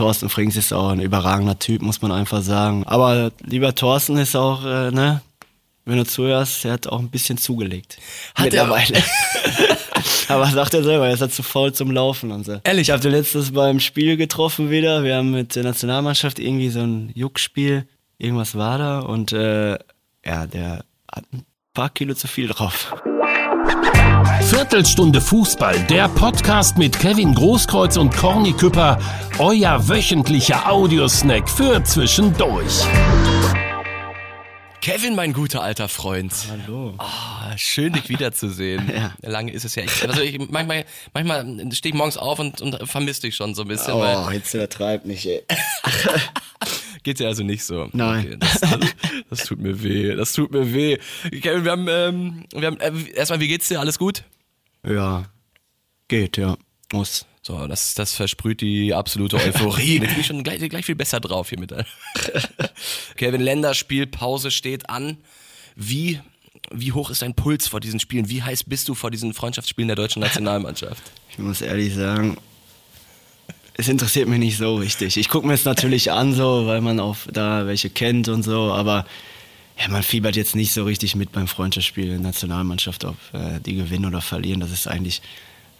Thorsten Frings ist auch ein überragender Typ, muss man einfach sagen. Aber lieber Thorsten ist auch, äh, ne, wenn du zuhörst, er hat auch ein bisschen zugelegt. Hat mittlerweile. Aber sagt er selber, er ist halt zu faul zum Laufen und so. Ehrlich? Ich habe den letztes beim Spiel getroffen wieder. Wir haben mit der Nationalmannschaft irgendwie so ein Juckspiel. Irgendwas war da und äh, ja, der hat ein paar Kilo zu viel drauf. Viertelstunde Fußball, der Podcast mit Kevin Großkreuz und Corny Küpper, euer wöchentlicher Audiosnack für zwischendurch. Kevin, mein guter alter Freund. Hallo. Ah, schön, dich wiederzusehen. Ja. Lange ist es ja echt. Also ich, manchmal, manchmal stehe ich morgens auf und, und vermisse dich schon so ein bisschen. Oh, Weil, jetzt übertreibt nicht, ey. geht dir also nicht so. Nein. Okay, das, das, das tut mir weh. Das tut mir weh. Kevin, wir haben, ähm, wir haben äh, erstmal, wie geht's dir? Alles gut? Ja, geht, ja. Muss. So, das, das versprüht die absolute Euphorie. Jetzt bin ich schon gleich, gleich viel besser drauf hier mit. Kevin, Länderspielpause steht an. Wie, wie hoch ist dein Puls vor diesen Spielen? Wie heiß bist du vor diesen Freundschaftsspielen der deutschen Nationalmannschaft? Ich muss ehrlich sagen, es interessiert mich nicht so richtig. Ich gucke mir es natürlich an, so, weil man auch da welche kennt und so, aber ja, man fiebert jetzt nicht so richtig mit beim Freundschaftsspiel der Nationalmannschaft, ob äh, die gewinnen oder verlieren. Das ist eigentlich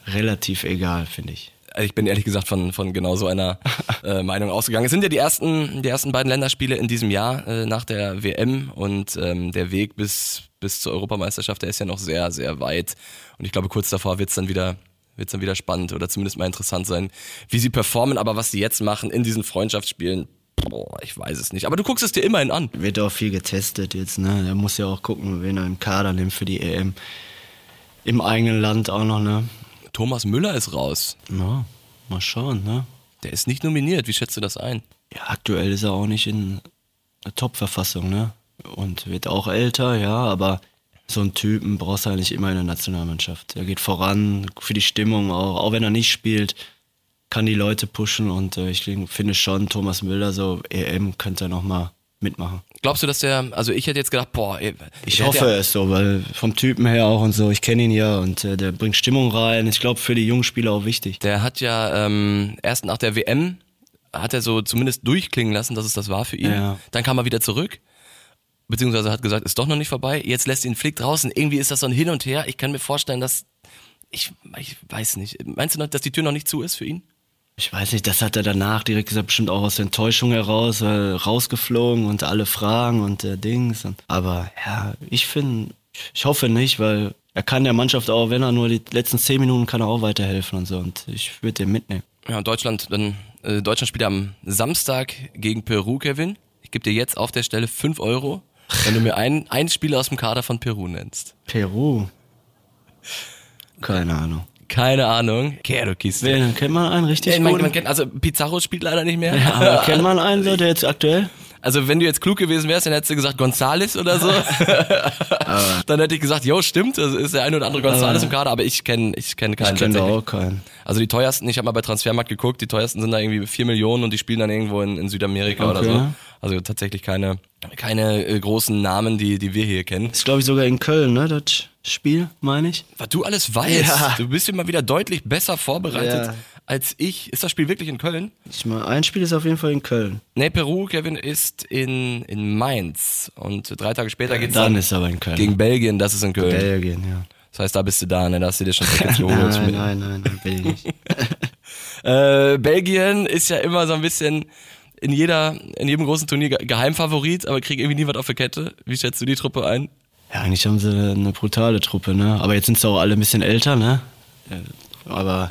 relativ egal, finde ich. Also ich bin ehrlich gesagt von, von genau so einer äh, Meinung ausgegangen. Es sind ja die ersten, die ersten beiden Länderspiele in diesem Jahr äh, nach der WM und ähm, der Weg bis, bis zur Europameisterschaft, der ist ja noch sehr, sehr weit. Und ich glaube, kurz davor wird's dann wieder wird's dann wieder spannend oder zumindest mal interessant sein, wie sie performen. Aber was sie jetzt machen in diesen Freundschaftsspielen, boah, ich weiß es nicht. Aber du guckst es dir immerhin an. Wird auch viel getestet jetzt, ne? Er muss ja auch gucken, wen er im Kader nimmt für die EM. Im eigenen Land auch noch, ne? Thomas Müller ist raus. Ja, mal schauen, ne? Der ist nicht nominiert. Wie schätzt du das ein? Ja, aktuell ist er auch nicht in Top-Verfassung, ne? Und wird auch älter, ja, aber so einen Typen brauchst du eigentlich immer in der Nationalmannschaft. Er geht voran, für die Stimmung auch, auch wenn er nicht spielt, kann die Leute pushen und äh, ich finde schon, Thomas Müller, so EM könnte er nochmal mitmachen. Glaubst du, dass der, also ich hätte jetzt gedacht, boah, ey, Ich der hoffe ja- es so, weil vom Typen her auch und so, ich kenne ihn ja und äh, der bringt Stimmung rein. Ich glaube, für die jungen Spieler auch wichtig. Der hat ja ähm, erst nach der WM hat er so zumindest durchklingen lassen, dass es das war für ihn. Ja. Dann kam er wieder zurück, beziehungsweise hat gesagt, ist doch noch nicht vorbei. Jetzt lässt ihn Flick draußen. Irgendwie ist das so ein Hin und Her. Ich kann mir vorstellen, dass ich, ich weiß nicht. Meinst du noch, dass die Tür noch nicht zu ist für ihn? Ich weiß nicht, das hat er danach direkt gesagt, bestimmt auch aus der Enttäuschung heraus, äh, rausgeflogen und alle Fragen und äh, Dings. Und, aber ja, ich finde, ich hoffe nicht, weil er kann der Mannschaft auch, wenn er nur die letzten zehn Minuten kann er auch weiterhelfen und so. Und ich würde den mitnehmen. Ja, Deutschland, dann äh, Deutschland spielt am Samstag gegen Peru, Kevin. Ich gebe dir jetzt auf der Stelle 5 Euro, wenn du mir einen, einen Spieler aus dem Kader von Peru nennst. Peru. Keine Ahnung. Keine Ahnung. Kiste. Wen kennt man einen richtig Ja, man, man kennt, also Pizarro spielt leider nicht mehr. aber kennt man einen so, der jetzt aktuell? Also wenn du jetzt klug gewesen wärst, dann hättest du gesagt Gonzales oder so. dann hätte ich gesagt, jo, stimmt, also ist der eine oder andere Gonzales im Kader, aber ich kenne ich kenn keinen. Ich kenne da auch keinen. Also die teuersten, ich habe mal bei Transfermarkt geguckt, die teuersten sind da irgendwie 4 Millionen und die spielen dann irgendwo in, in Südamerika oder Okay. so. Also tatsächlich keine, keine äh, großen Namen, die, die wir hier kennen. Ist glaube ich sogar in Köln, ne, das Spiel, meine ich. Was du alles weißt, Ja. du bist immer wieder deutlich besser vorbereitet Ja. Als ich. Ist das Spiel wirklich in Köln? Ich meine, ein Spiel ist auf jeden Fall in Köln. Nee, Peru, Kevin, ist in, in Mainz. Und drei Tage später geht's Dann dann ist aber in Köln. gegen Belgien, das ist in Köln. Belgien, ja. Das heißt, da bist du da, ne? Da hast du dir schon Tickets geholt. Nein, nein, nein, nein, will ich nicht. Äh, Belgien ist ja immer so ein bisschen in jeder, in jedem großen Turnier Ge- Geheimfavorit, aber kriegen irgendwie nie was auf der Kette. Wie schätzt du die Truppe ein? Ja, eigentlich haben sie eine brutale Truppe, ne? Aber jetzt sind sie auch alle ein bisschen älter, ne? Ja, Aber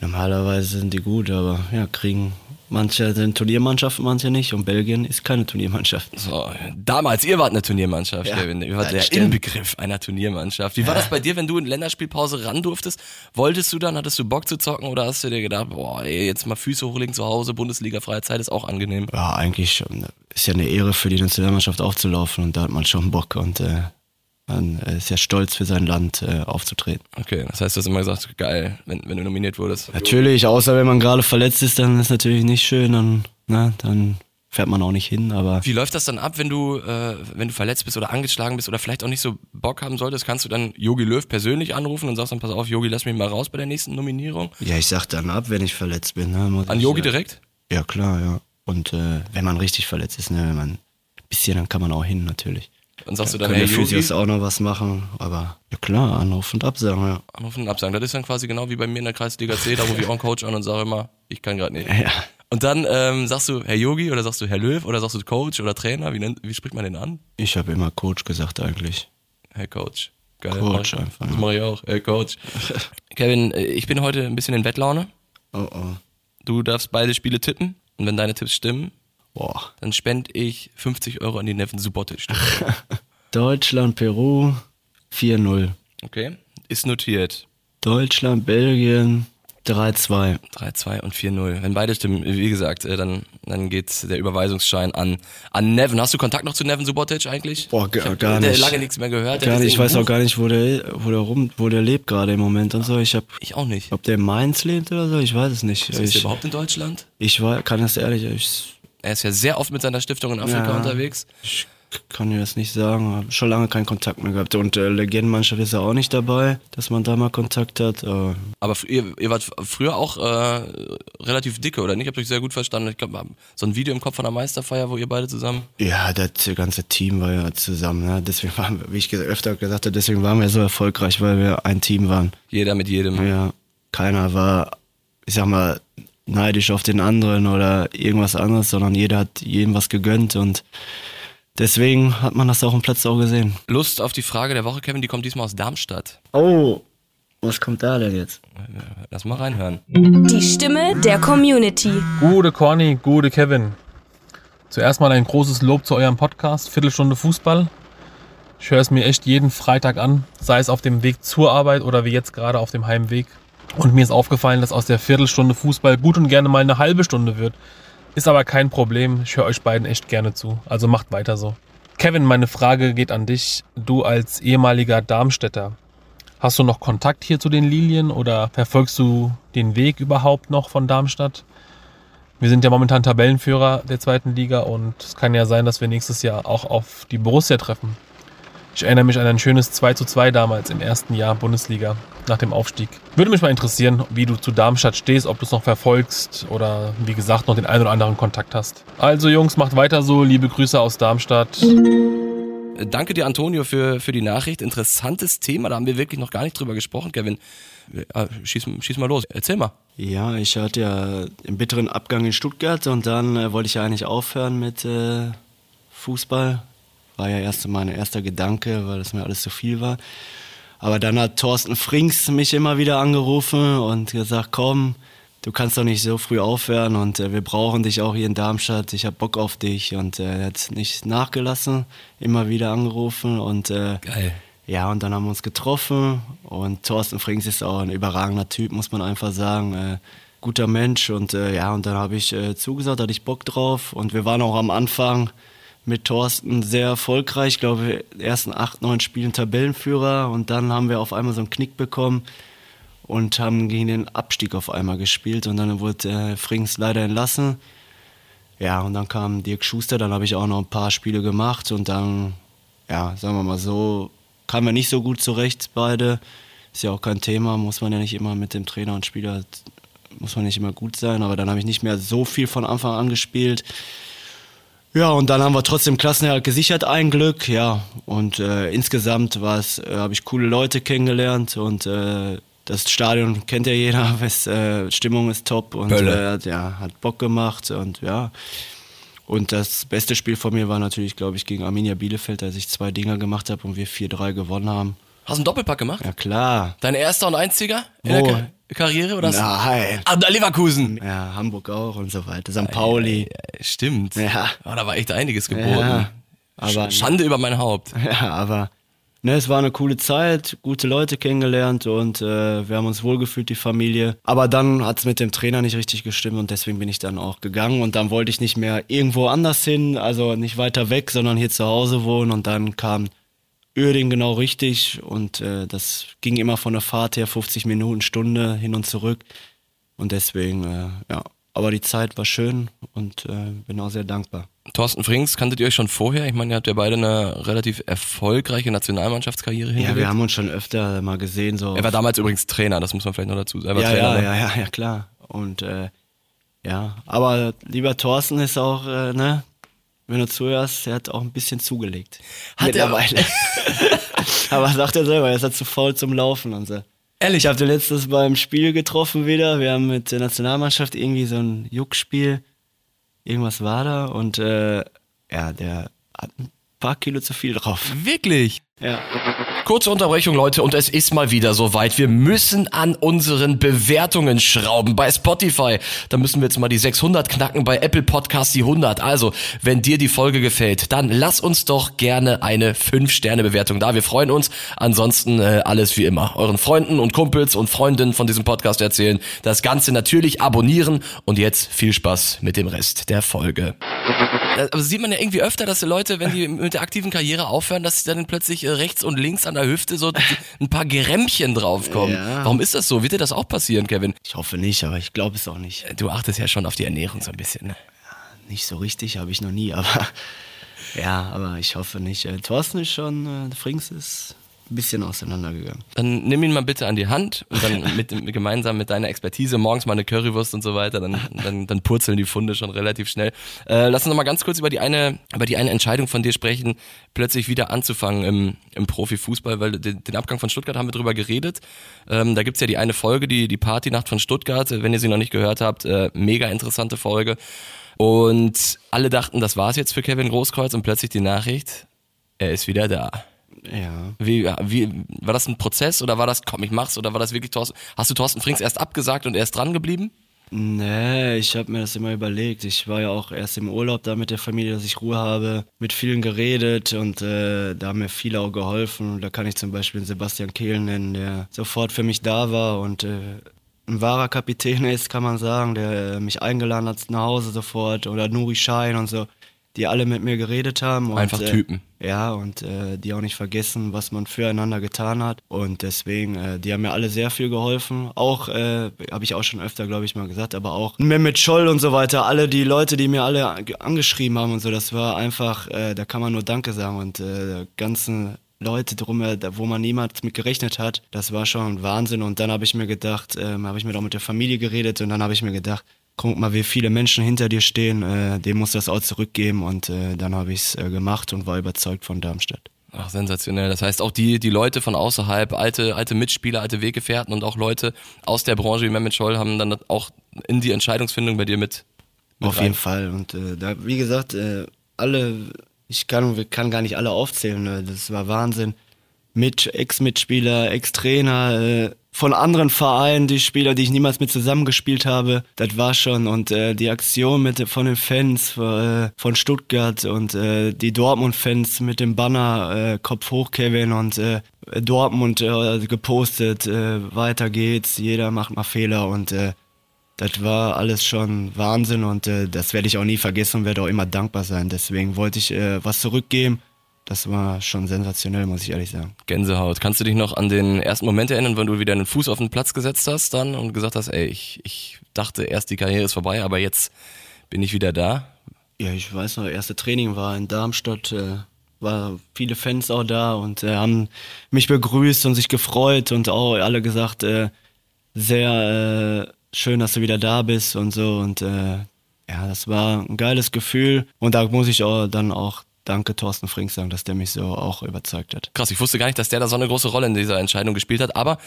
normalerweise sind die gut, aber ja, kriegen manche sind Turniermannschaften, manche nicht. Und Belgien ist keine Turniermannschaft. So, damals, ihr wart eine Turniermannschaft, Ja, Kevin. Ihr wart der stimmt. Inbegriff einer Turniermannschaft. Wie war das bei dir, wenn du in Länderspielpause ran durftest? Wolltest du dann, hattest du Bock zu zocken oder hast du dir gedacht, boah, ey, jetzt mal Füße hochlegen zu Hause, Bundesliga, freie Zeit ist auch angenehm. Ja, eigentlich schon. Ist ja eine Ehre für die Nationalmannschaft aufzulaufen und da hat man schon Bock und äh, man ist ja stolz für sein Land äh, aufzutreten. Okay, das heißt, du hast immer gesagt, geil, wenn, wenn du nominiert wurdest. Natürlich, außer wenn man gerade verletzt ist, dann ist natürlich nicht schön, dann, ne, dann fährt man auch nicht hin, aber Wie läuft das dann ab, wenn du, äh, wenn du verletzt bist oder angeschlagen bist oder vielleicht auch nicht so Bock haben solltest? Kannst du dann Yogi Löw persönlich anrufen und sagst dann, pass auf, Yogi, lass mich mal raus bei der nächsten Nominierung? ja, ich sag dann ab, wenn ich verletzt bin. Ne, An Yogi äh, direkt? Ja, klar, ja. Und äh, wenn man richtig verletzt ist, ne, wenn man ein bisschen, dann kann man auch hin, natürlich. Dann sagst du dann, Kann hey der Yogi, Physios auch noch was machen, aber ja klar, Anruf und Absagen, ja. anrufen und absagen. Das ist dann quasi genau wie bei mir in der Kreisliga C, da rufe ich auch einen Coach an und sage immer, ich kann gerade nicht. Ja, Und dann ähm, sagst du Herr Yogi oder sagst du Herr Löw oder sagst du Coach oder Trainer, wie, nennt, wie spricht man den an? ich habe immer Coach gesagt eigentlich. Herr Coach. Geil. Coach mach einfach, Das mache ich auch. Hey Coach. Kevin, äh, ich bin heute ein bisschen in Wettlaune. Oh oh. Du darfst beide Spiele tippen und wenn deine Tipps stimmen, Boah. dann spende ich 50 Euro an die Neven Subotic. Deutschland, Peru 4-0. Okay? Ist notiert. Deutschland, Belgien 3-2. 3-2 und 4-0. Wenn beide stimmen, wie gesagt, äh, dann, dann geht der Überweisungsschein an, an Neven. Hast du Kontakt noch zu Neven Subotic eigentlich? Boah, gar- ich hab gar der nicht. lange nichts mehr gehört. Der Gar nicht, ich weiß auch irgendein gar nicht, wo der, wo der rum, wo der lebt gerade im Moment und so. Ich hab, Buch- Ich auch nicht. ob der in Mainz lebt oder so, ich weiß es nicht. Ist der Ich, überhaupt in Deutschland? ich war, kann das ehrlich, ich, Er ist ja sehr oft mit seiner Stiftung in Afrika Ja. unterwegs. ich kann dir das nicht sagen. Hab schon lange keinen Kontakt mehr gehabt. Und äh, Legendenmannschaft ist ja auch nicht dabei, dass man da mal Kontakt hat. Aber Aber fr- ihr, ihr wart früher auch äh, relativ dicke, oder nicht? Ich hab euch sehr gut verstanden. Ich glaube, so ein Video im Kopf von der Meisterfeier, wo ihr beide zusammen. ja, das ganze Team war ja zusammen. Ne? Deswegen waren wir, wie ich öfter gesagt habe, deswegen waren wir so erfolgreich, weil wir ein Team waren. Jeder mit jedem. Ja, keiner war, ich sag mal, neidisch auf den anderen oder irgendwas anderes, sondern jeder hat jedem was gegönnt und deswegen hat man das auch im Platz auch gesehen. Lust auf die Frage der Woche, Kevin, die kommt diesmal aus Darmstadt. Oh, was kommt da denn jetzt? Lass mal reinhören. Die Stimme der Community. Gute Corny, gute Kevin. Zuerst mal ein großes Lob zu eurem Podcast, Viertelstunde Fußball. Ich höre es mir echt jeden Freitag an, sei es auf dem Weg zur Arbeit oder wie jetzt gerade auf dem Heimweg. Und mir ist aufgefallen, dass aus der Viertelstunde Fußball gut und gerne mal eine halbe Stunde wird. Ist aber kein Problem, ich höre euch beiden echt gerne zu. Also macht weiter so. Kevin, meine Frage geht an dich. Du als ehemaliger Darmstädter. Hast du noch Kontakt hier zu den Lilien oder verfolgst du den Weg überhaupt noch von Darmstadt? Wir sind ja momentan Tabellenführer der zweiten Liga und es kann ja sein, dass wir nächstes Jahr auch auf die Borussia treffen. Ich erinnere mich an ein schönes 2 zu 2 damals im ersten Jahr Bundesliga nach dem Aufstieg. Würde mich mal interessieren, wie du zu Darmstadt stehst, ob du es noch verfolgst oder wie gesagt noch den einen oder anderen Kontakt hast. Also Jungs, macht weiter so. Liebe Grüße aus Darmstadt. Äh, Danke dir, Antonio, für, für die Nachricht. Interessantes Thema, da haben wir wirklich noch gar nicht drüber gesprochen, Kevin. Äh, Schieß, schieß mal los, erzähl mal. Ja, ich hatte ja einen bitteren Abgang in Stuttgart und dann äh, wollte ich ja eigentlich aufhören mit äh, Fußball. War ja erst mein erster Gedanke, weil das mir alles zu viel war. Aber dann hat Thorsten Frings mich immer wieder angerufen und gesagt, komm, du kannst doch nicht so früh aufhören und äh, wir brauchen dich auch hier in Darmstadt, ich hab Bock auf dich und äh, er hat nicht nachgelassen, immer wieder angerufen und äh, Geil. ja, und dann haben wir uns getroffen und Thorsten Frings ist auch ein überragender Typ, muss man einfach sagen. Äh, guter Mensch und äh, ja, und dann habe ich äh, zugesagt, hatte ich Bock drauf und wir waren auch am Anfang mit Thorsten sehr erfolgreich, ich glaube, die ersten acht, neun Spielen Tabellenführer und dann haben wir auf einmal so einen Knick bekommen und haben gegen den Abstieg auf einmal gespielt und dann wurde äh, Frings leider entlassen. Ja, und dann kam Dirk Schuster, dann habe ich auch noch ein paar Spiele gemacht und dann, ja, sagen wir mal so, kamen wir nicht so gut zurecht beide. Ist ja auch kein Thema, muss man ja nicht immer mit dem Trainer und Spieler, muss man nicht immer gut sein, aber dann habe ich nicht mehr so viel von Anfang an gespielt. Ja, und dann haben wir trotzdem Klassenerhalt gesichert, ein Glück, ja. Und äh, insgesamt war es, äh, habe ich coole Leute kennengelernt und äh, das Stadion kennt ja jeder, es, äh, Stimmung ist top und äh, ja, hat Bock gemacht und ja. Und das beste Spiel von mir war natürlich, glaube ich, gegen Arminia Bielefeld, als ich zwei Dinger gemacht habe und wir 4-3 gewonnen haben. Hast du einen Doppelpack gemacht? Ja klar. Dein erster und einziger in Wo? Karriere oder? hast- Nein. Ah, Leverkusen. Ja, Hamburg auch und so weiter. St. Pauli. Ja, stimmt. Ja. Oh, da war echt einiges geboten. Ja, aber- Sch- Schande über mein Haupt. Ja, aber ne, es war eine coole Zeit, gute Leute kennengelernt und äh, wir haben uns wohlgefühlt, die Familie. Aber dann hat es mit dem Trainer nicht richtig gestimmt und deswegen bin ich dann auch gegangen und dann wollte ich nicht mehr irgendwo anders hin, also nicht weiter weg, sondern hier zu Hause wohnen und dann kam Uerdingen genau richtig und äh, das ging immer von der Fahrt her 50 Minuten, Stunde hin und zurück und deswegen, äh, ja. Aber die Zeit war schön und äh, bin auch sehr dankbar. Thorsten Frings, kanntet ihr euch schon vorher? Ich meine, ihr habt ja beide eine relativ erfolgreiche Nationalmannschaftskarriere Ja, hingelegt. wir haben uns schon öfter mal gesehen. So er war damals übrigens Trainer, das muss man vielleicht noch dazu sagen. Ja, Trainer, ja, ne? ja, ja, ja, klar. Und äh, Ja, aber lieber Thorsten ist auch, äh, ne, wenn du zuhörst, er hat auch ein bisschen zugelegt. Hat er? mittlerweile. aber sagt er selber, er ist halt zu faul zum Laufen und so. Ehrlich? Ich habe den letztes beim Spiel getroffen wieder. Wir haben mit der Nationalmannschaft irgendwie so ein Juckspiel. Irgendwas war da und äh, ja, der hat ein paar Kilo zu viel drauf. Wirklich? Ja. Kurze Unterbrechung, Leute, und es ist mal wieder soweit. Wir müssen an unseren Bewertungen schrauben. Bei Spotify, da müssen wir jetzt mal die 600 knacken, bei Apple Podcast die 100. Also, wenn dir die Folge gefällt, dann lass uns doch gerne eine 5-Sterne-Bewertung da. Wir freuen uns. Ansonsten äh, alles wie immer. Euren Freunden und Kumpels und Freundinnen von diesem Podcast erzählen. Das Ganze natürlich abonnieren. Und jetzt viel Spaß mit dem Rest der Folge. Aber sieht man ja irgendwie öfter, dass die Leute, wenn die mit der aktiven Karriere aufhören, dass sie dann plötzlich äh, rechts und links an der Hüfte so ein paar Gerämmchen draufkommen. Ja. Warum ist das so? Wird dir das auch passieren, Kevin? Ich hoffe nicht, aber ich glaube es auch nicht. Du achtest ja schon auf die Ernährung so ein bisschen. Ne? Nicht so richtig, habe ich noch nie, aber ja, aber ich hoffe nicht. Äh, Thorsten ist schon, äh, Frings ist ein bisschen auseinandergegangen. Dann nimm ihn mal bitte an die Hand und dann mit, gemeinsam mit deiner Expertise morgens mal eine Currywurst und so weiter, dann, dann, dann purzeln die Funde schon relativ schnell. Äh, lass uns noch mal ganz kurz über die eine, über die eine Entscheidung von dir sprechen, plötzlich wieder anzufangen im, im Profifußball, weil den, den Abgang von Stuttgart haben wir drüber geredet. Ähm, da gibt's ja die eine Folge, die, die Partynacht von Stuttgart, wenn ihr sie noch nicht gehört habt, äh, mega interessante Folge. Und alle dachten, das war's jetzt für Kevin Großkreuz und plötzlich die Nachricht, er ist wieder da. Ja. Wie, wie, war das ein Prozess oder war das, komm, ich mach's, oder war das wirklich Thorsten, hast du Thorsten Frings erst abgesagt und er ist dran geblieben? Nee, ich habe mir das immer überlegt. Ich war ja auch erst im Urlaub da mit der Familie, dass ich Ruhe habe, mit vielen geredet und äh, da haben mir viele auch geholfen. Da kann ich zum Beispiel Sebastian Kehl nennen, der sofort für mich da war und äh, ein wahrer Kapitän ist, kann man sagen, der äh, mich eingeladen hat nach Hause sofort oder Nuri Schein und so, die alle mit mir geredet haben. Und, Einfach äh, Typen. Ja, und äh, die auch nicht vergessen, was man füreinander getan hat. Und deswegen, äh, die haben mir alle sehr viel geholfen. Auch, äh, habe ich auch schon öfter, glaube ich, mal gesagt, aber auch Mehmet Scholl und so weiter. Alle die Leute, die mir alle ange- angeschrieben haben und so, das war einfach, äh, da kann man nur Danke sagen. Und äh, ganzen Leute drum, äh, wo man niemals mit gerechnet hat, das war schon Wahnsinn. Und dann habe ich mir gedacht, ähm, habe ich mir auch mit der Familie geredet und dann habe ich mir gedacht, guck mal, wie viele Menschen hinter dir stehen, äh, dem muss das auch zurückgeben und äh, dann habe ich es äh, gemacht und war überzeugt von Darmstadt. Ach, sensationell. Das heißt, auch die, die Leute von außerhalb, alte, alte Mitspieler, alte Weggefährten und auch Leute aus der Branche wie Mehmet Scholl haben dann auch in die Entscheidungsfindung bei dir mit. mit Auf rein. jeden Fall. Und äh, da, wie gesagt, äh, alle, ich kann, kann gar nicht alle aufzählen. Ne? Das war Wahnsinn. Mit Ex-Mitspieler, Ex-Trainer, äh, von anderen Vereinen, die Spieler, die ich niemals mit zusammengespielt habe, das war schon. Und äh, die Aktion mit von den Fans äh, von Stuttgart und äh, die Dortmund-Fans mit dem Banner äh, Kopf hoch, Kevin und äh, Dortmund äh, gepostet, äh, weiter geht's, jeder macht mal Fehler und äh, das war alles schon Wahnsinn und äh, das werde ich auch nie vergessen und werde auch immer dankbar sein. Deswegen wollte ich äh, was zurückgeben. Das war schon sensationell, muss ich ehrlich sagen. Gänsehaut. Kannst du dich noch an den ersten Moment erinnern, wenn du wieder einen Fuß auf den Platz gesetzt hast dann und gesagt hast, ey, ich, ich dachte erst die Karriere ist vorbei, aber jetzt bin ich wieder da? Ja, ich weiß noch, erste Training war in Darmstadt, äh, war viele Fans auch da und äh, haben mich begrüßt und sich gefreut und auch alle gesagt, äh, sehr äh, schön, dass du wieder da bist und so und äh, ja, das war ein geiles Gefühl und da muss ich auch dann auch Danke Thorsten Frink sagen, dass der mich so auch überzeugt hat. Krass, ich wusste gar nicht, dass der da so eine große Rolle in dieser Entscheidung gespielt hat. Aber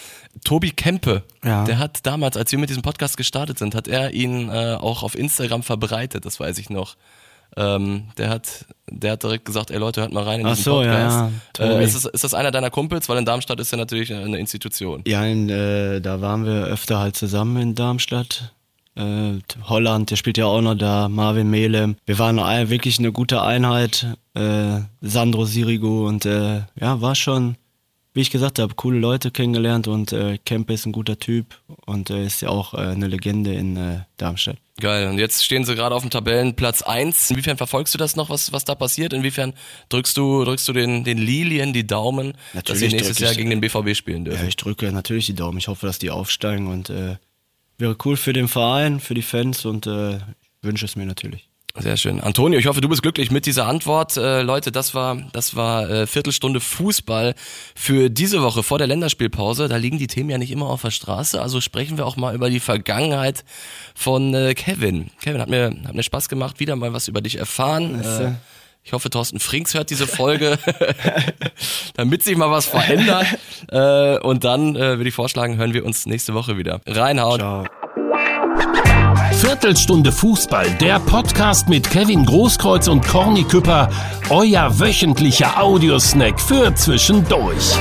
Tobi Kempe, Ja. der hat damals, als wir mit diesem Podcast gestartet sind, hat er ihn äh, auch auf Instagram verbreitet, das weiß ich noch. Ähm, der hat, der hat direkt gesagt, ey Leute, hört mal rein in Ach diesen so, ja, Podcast. ja, Tobi. äh, ist, das, ist das einer deiner Kumpels? Weil in Darmstadt ist er natürlich eine Institution. Ja, in, äh, da waren wir öfter halt zusammen in Darmstadt. Äh, Holland, der spielt ja auch noch da, Marvin Melem. Wir waren ein, wirklich eine gute Einheit. Äh, Sandro Sirigu und äh, ja, war schon, wie ich gesagt habe, coole Leute kennengelernt und äh, Kempe ist ein guter Typ und äh, ist ja auch äh, eine Legende in äh, Darmstadt. Geil. Und jetzt stehen sie gerade auf dem Tabellenplatz 1. Inwiefern verfolgst du das noch, was, was da passiert? Inwiefern drückst du, drückst du den, den Lilien die Daumen, dass Natürlich sie nächstes ich- Jahr gegen den BVB spielen dürfen? Ja, ich drücke natürlich die Daumen. Ich hoffe, dass die aufsteigen und äh, wäre cool für den Verein, für die Fans und äh, ich wünsche es mir natürlich. Sehr schön. Antonio, ich hoffe, du bist glücklich mit dieser Antwort. Äh, Leute, das war, das war äh, Viertelstunde Fußball für diese Woche vor der Länderspielpause. Da liegen die Themen ja nicht immer auf der Straße. Also sprechen wir auch mal über die Vergangenheit von äh, Kevin. Kevin, hat mir, hat mir Spaß gemacht, wieder mal was über dich erfahren. Äh, ich hoffe, Thorsten Frings hört diese Folge, damit sich mal was verändert. Äh, und dann äh, würde ich vorschlagen, hören wir uns nächste Woche wieder. Reinhauen. Ciao. Viertelstunde Fußball, der Podcast mit Kevin Großkreuz und Corny Küpper, euer wöchentlicher Audiosnack für zwischendurch.